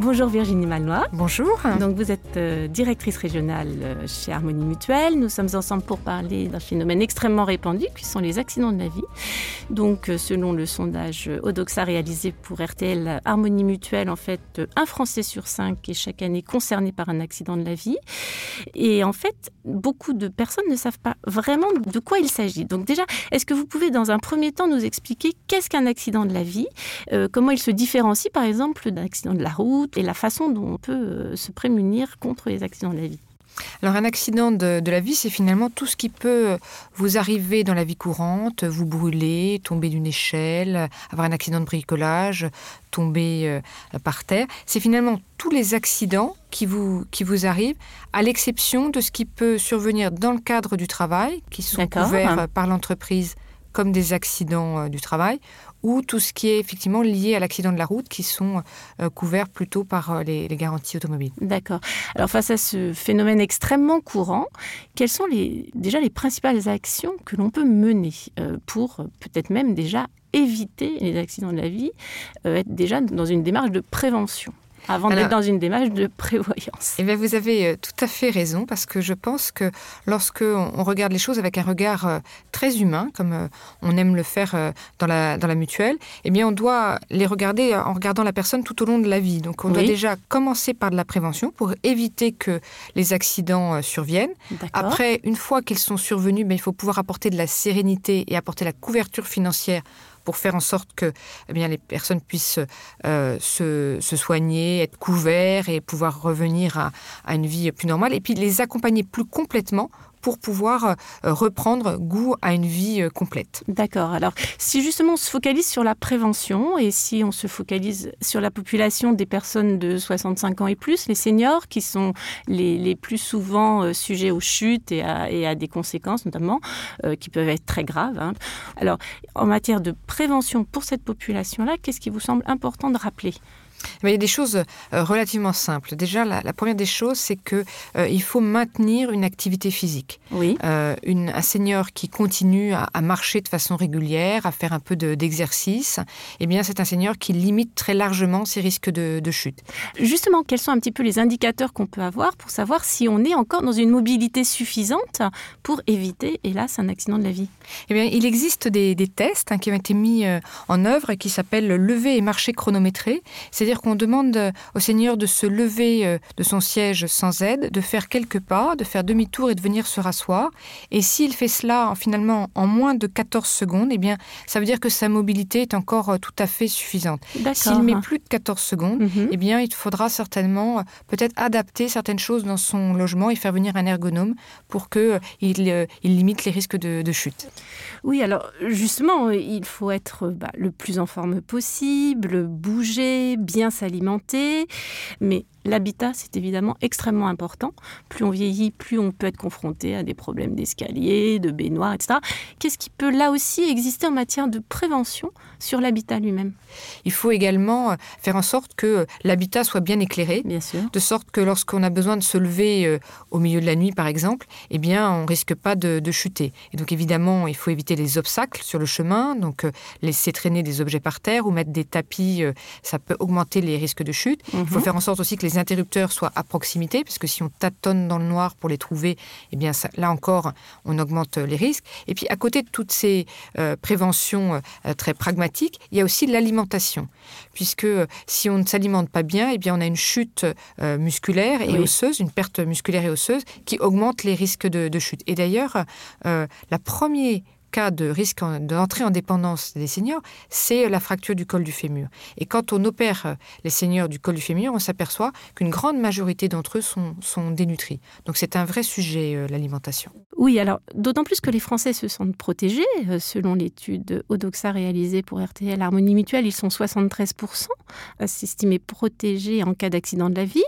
Bonjour Virginie Malnois. Bonjour. Donc vous êtes euh, directrice régionale euh, chez Harmonie Mutuelle. Nous sommes ensemble pour parler d'un phénomène extrêmement répandu qui sont les accidents de la vie. Donc euh, selon le sondage Odoxa réalisé pour RTL Harmonie Mutuelle, en fait un Français sur cinq est chaque année concerné par un accident de la vie. Et en fait, beaucoup de personnes ne savent pas vraiment de quoi il s'agit. Donc déjà, est-ce que vous pouvez dans un premier temps nous expliquer qu'est-ce qu'un accident de la vie, comment il se différencie par exemple d'un accident de la route et la façon dont on peut euh, se prémunir contre les accidents de la vie. Alors un accident de, la vie, c'est finalement tout ce qui peut vous arriver dans la vie courante, vous brûler, tomber d'une échelle, avoir un accident de bricolage, tomber euh, par terre. C'est finalement tous les accidents qui vous, qui vous arrivent, à l'exception de ce qui peut survenir dans le cadre du travail, qui sont couverts par l'entreprise comme des accidents euh, du travail, ou tout ce qui est effectivement lié à l'accident de la route, qui sont euh, couverts plutôt par euh, les, garanties automobiles. D'accord. Alors face à ce phénomène extrêmement courant, quelles sont déjà les principales actions que l'on peut mener pour peut-être même déjà éviter les accidents de la vie, être déjà dans une démarche de prévention? Avant d'être dans une démarche de prévoyance. Eh bien, vous avez euh, tout à fait raison, parce que je pense que lorsque on regarde les choses avec un regard euh, très humain, comme euh, on aime le faire dans la, dans la mutuelle, eh bien, on doit les regarder en regardant la personne tout au long de la vie. Donc, on doit déjà commencer par de la prévention pour éviter que les accidents surviennent. Après, une fois qu'ils sont survenus, ben, il faut pouvoir apporter de la sérénité et apporter la couverture financière pour faire en sorte que eh les personnes puissent euh, se, soigner, être couverts et pouvoir revenir à une vie plus normale. Et puis les accompagner plus complètement pour pouvoir euh, reprendre goût à une vie euh, complète. D'accord. Alors, si justement on se focalise sur la prévention et si on se focalise sur la population des personnes de 65 ans et plus, les seniors qui sont les, plus souvent euh, sujets aux chutes et à, des conséquences notamment qui peuvent être très graves. Hein. Alors, en matière de prévention pour cette population-là, qu'est-ce qui vous semble important de rappeler? Il y a des choses euh, relativement simples. Déjà, la, première des choses, c'est que euh, il faut maintenir une activité physique. Oui. Euh, une, un senior qui continue à, marcher de façon régulière, à faire un peu d'exercice, eh bien, c'est un senior qui limite très largement ses risques de, chute. Justement, quels sont un petit peu les indicateurs qu'on peut avoir pour savoir si on est encore dans une mobilité suffisante pour éviter, hélas, un accident de la vie? Eh bien, il existe des, tests hein, qui ont été mis en œuvre et qui s'appellent lever et marcher chronométré. C'est c'est-à-dire qu'on demande au Seigneur de se lever euh, de son siège sans aide, de faire quelques pas, de faire demi-tour et de venir se rasseoir. Et s'il fait cela finalement en moins de 14 secondes, eh bien, ça veut dire que sa mobilité est encore euh, tout à fait suffisante. S'il met plus de 14 secondes, mhm. eh bien, il faudra certainement euh, peut-être adapter certaines choses dans son logement et faire venir un ergonome pour qu'il il limite les risques de, chute. Oui, alors justement, il faut être bah, le plus en forme possible, bouger, bien s'alimenter, mais L'habitat, c'est évidemment extrêmement important. Plus on vieillit, plus on peut être confronté à des problèmes d'escalier, de baignoire, etc. Qu'est-ce qui peut là aussi exister en matière de prévention sur l'habitat lui-même? Il faut également euh, faire en sorte que l'habitat soit bien éclairé, bien sûr. de sorte que lorsqu'on a besoin de se lever euh, au milieu de la nuit, par exemple, eh bien, on risque pas de, chuter. Et donc évidemment, il faut éviter les obstacles sur le chemin, donc euh, laisser traîner des objets par terre ou mettre des tapis, ça peut augmenter les risques de chute. Il faut mhm. faire en sorte aussi que les interrupteurs soient à proximité, parce que si on tâtonne dans le noir pour les trouver, eh bien là encore, on augmente les risques. Et puis à côté de toutes ces euh, préventions euh, très pragmatiques, il y a aussi l'alimentation, puisque euh, si on ne s'alimente pas bien, eh bien on a une chute musculaire et osseuse, une perte musculaire et osseuse qui augmente les risques de, de chute. Et d'ailleurs, la première cas de risque d'entrée en dépendance des seniors, c'est la fracture du col du fémur. Et quand on opère euh, les seniors du col du fémur, on s'aperçoit qu'une grande majorité d'entre eux sont, dénutris. Donc c'est un vrai sujet, euh, l'alimentation. Oui, alors d'autant plus que les Français se sentent protégés. Euh, selon l'étude Odoxa réalisée pour RTL Harmonie Mutuelle, ils sont 73% à s'estimer protégés en cas d'accident de la vie.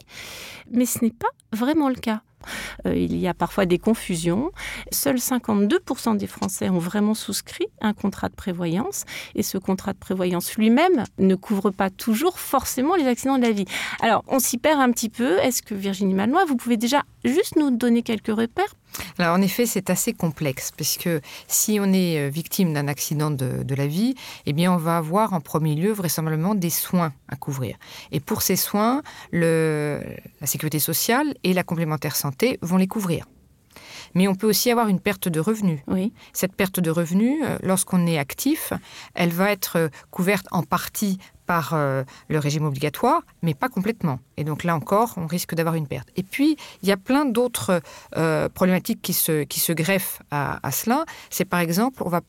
Mais ce n'est pas vraiment le cas. Euh, il y a parfois des confusions. Seuls 52% des Français ont vraiment souscrit un contrat de prévoyance et ce contrat de prévoyance lui-même ne couvre pas toujours forcément les accidents de la vie. Alors, on s'y perd un petit peu. Est-ce que Virginie Malnois, vous pouvez déjà juste nous donner quelques repères en effet, c'est assez complexe, puisque si on est euh, victime d'un accident de, la vie, eh bien on va avoir en premier lieu vraisemblablement des soins à couvrir. Et pour ces soins, la sécurité sociale et la complémentaire santé vont les couvrir. Mais on peut aussi avoir une perte de revenus. Oui. Cette perte de revenus, euh, lorsqu'on est actif, elle va être euh, couverte en partie par euh, le régime obligatoire, mais pas complètement. Et donc là encore, on risque d'avoir une perte. Et puis, il y a plein d'autres euh, problématiques qui se, qui se greffent à, à cela. C'est par exemple, on va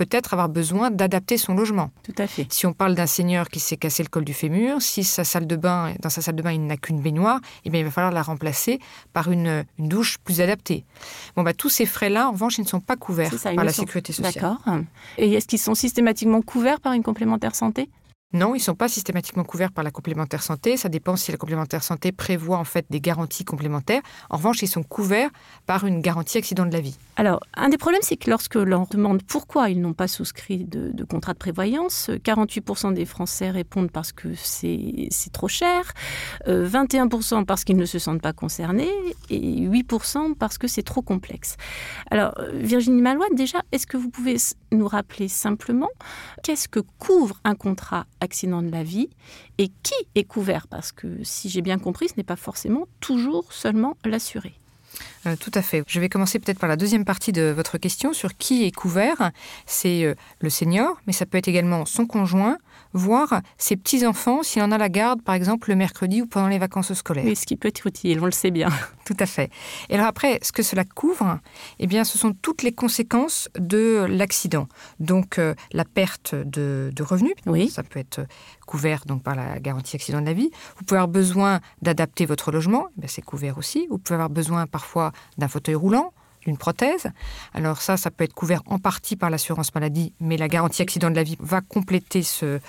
peut-être avoir besoin d'adapter son logement. Tout à fait. Si on parle d'un seigneur qui s'est cassé le col du fémur, si sa salle de bain, dans sa salle de bain, il n'a qu'une baignoire, eh bien, il va falloir la remplacer par une, une douche plus adaptée. Bon, bah, tous ces frais-là, en revanche, ils ne sont pas couverts ça, par la sont... sécurité sociale. D'accord. Et est-ce qu'ils sont systématiquement couverts par une complémentaire santé? Non, ils ne sont pas systématiquement couverts par la complémentaire santé. Ça dépend si la complémentaire santé prévoit en fait des garanties complémentaires. En revanche, ils sont couverts par une garantie accident de la vie. Alors, un des problèmes, c'est que lorsque l'on demande pourquoi ils n'ont pas souscrit de, contrat de prévoyance, 48% des Français répondent parce que c'est trop cher, euh, 21% parce qu'ils ne se sentent pas concernés et 8% parce que c'est trop complexe. Alors, Virginie Malouat, déjà, est-ce que vous pouvez nous rappeler simplement qu'est-ce que couvre un contrat accident de la vie et qui est couvert Parce que si j'ai bien compris, ce n'est pas forcément toujours seulement l'assuré. Euh, tout à fait. Je vais commencer peut-être par la deuxième partie de votre question sur qui est couvert. C'est euh, le senior, mais ça peut être également son conjoint, voire ses petits-enfants s'il en a la garde, par exemple, le mercredi ou pendant les vacances scolaires. Oui, ce qui peut être utile, on le sait bien. Tout à fait. Et alors après, ce que cela couvre, eh bien, ce sont toutes les conséquences de l'accident. Donc, euh, la perte de, de revenus, oui. ça peut être couvert donc par la garantie accident de la vie. Vous pouvez avoir besoin d'adapter votre logement, eh c'est couvert aussi. Vous pouvez avoir besoin parfois d'un fauteuil roulant, d'une prothèse. Alors ça, ça peut être couvert en partie par l'assurance maladie, mais la garantie accident de la vie va compléter ce,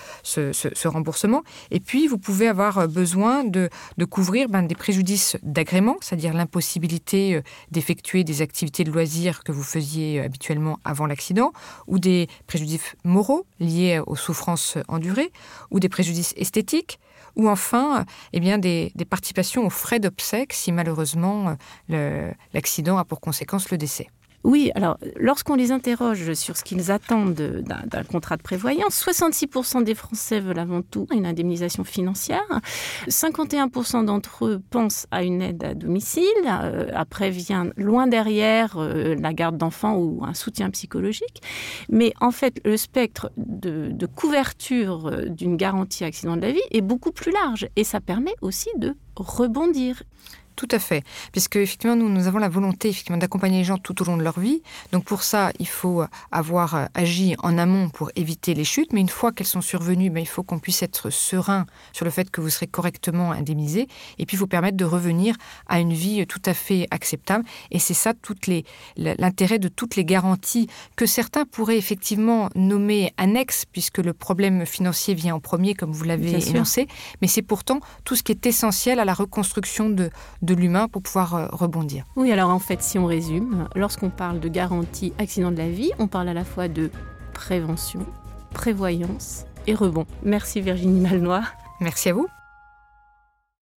remboursement. Et puis, vous pouvez avoir besoin de, de couvrir ben, des préjudices d'agrément, c'est-à-dire l'impossibilité euh, d'effectuer des activités de loisirs que vous faisiez euh, habituellement avant l'accident, ou des préjudices moraux liés aux souffrances endurées, ou des préjudices esthétiques, ou enfin eh bien, des, des participations aux frais d'obsèques si malheureusement l'accident a pour conséquence le décès. Oui, alors lorsqu'on les interroge sur ce qu'ils attendent d'un contrat de prévoyance, 66% des Français veulent avant tout une indemnisation financière. 51% d'entre eux pensent à une aide à domicile. Euh, après vient loin derrière euh, la garde d'enfants ou un soutien psychologique. Mais en fait, le spectre de, couverture euh, d'une garantie accident de la vie est beaucoup plus large et ça permet aussi de rebondir. Tout à fait, puisque effectivement nous, nous avons la volonté effectivement d'accompagner les gens tout au long de leur vie. Donc pour ça, il faut avoir agi en amont pour éviter les chutes, mais une fois qu'elles sont survenues, ben, il faut qu'on puisse être serein sur le fait que vous serez correctement indemnisé et puis vous permettre de revenir à une vie tout à fait acceptable. Et c'est ça toutes les l'intérêt de toutes les garanties que certains pourraient effectivement nommer annexes, puisque le problème financier vient en premier, comme vous l'avez énoncé, mais c'est pourtant tout ce qui est essentiel à la reconstruction de, de l'humain pour pouvoir euh, rebondir. Oui, alors en fait, si on résume, lorsqu'on parle de garantie accident de la vie, on parle à la fois de prévention, prévoyance et rebond. Merci Virginie Malnois. Merci à vous.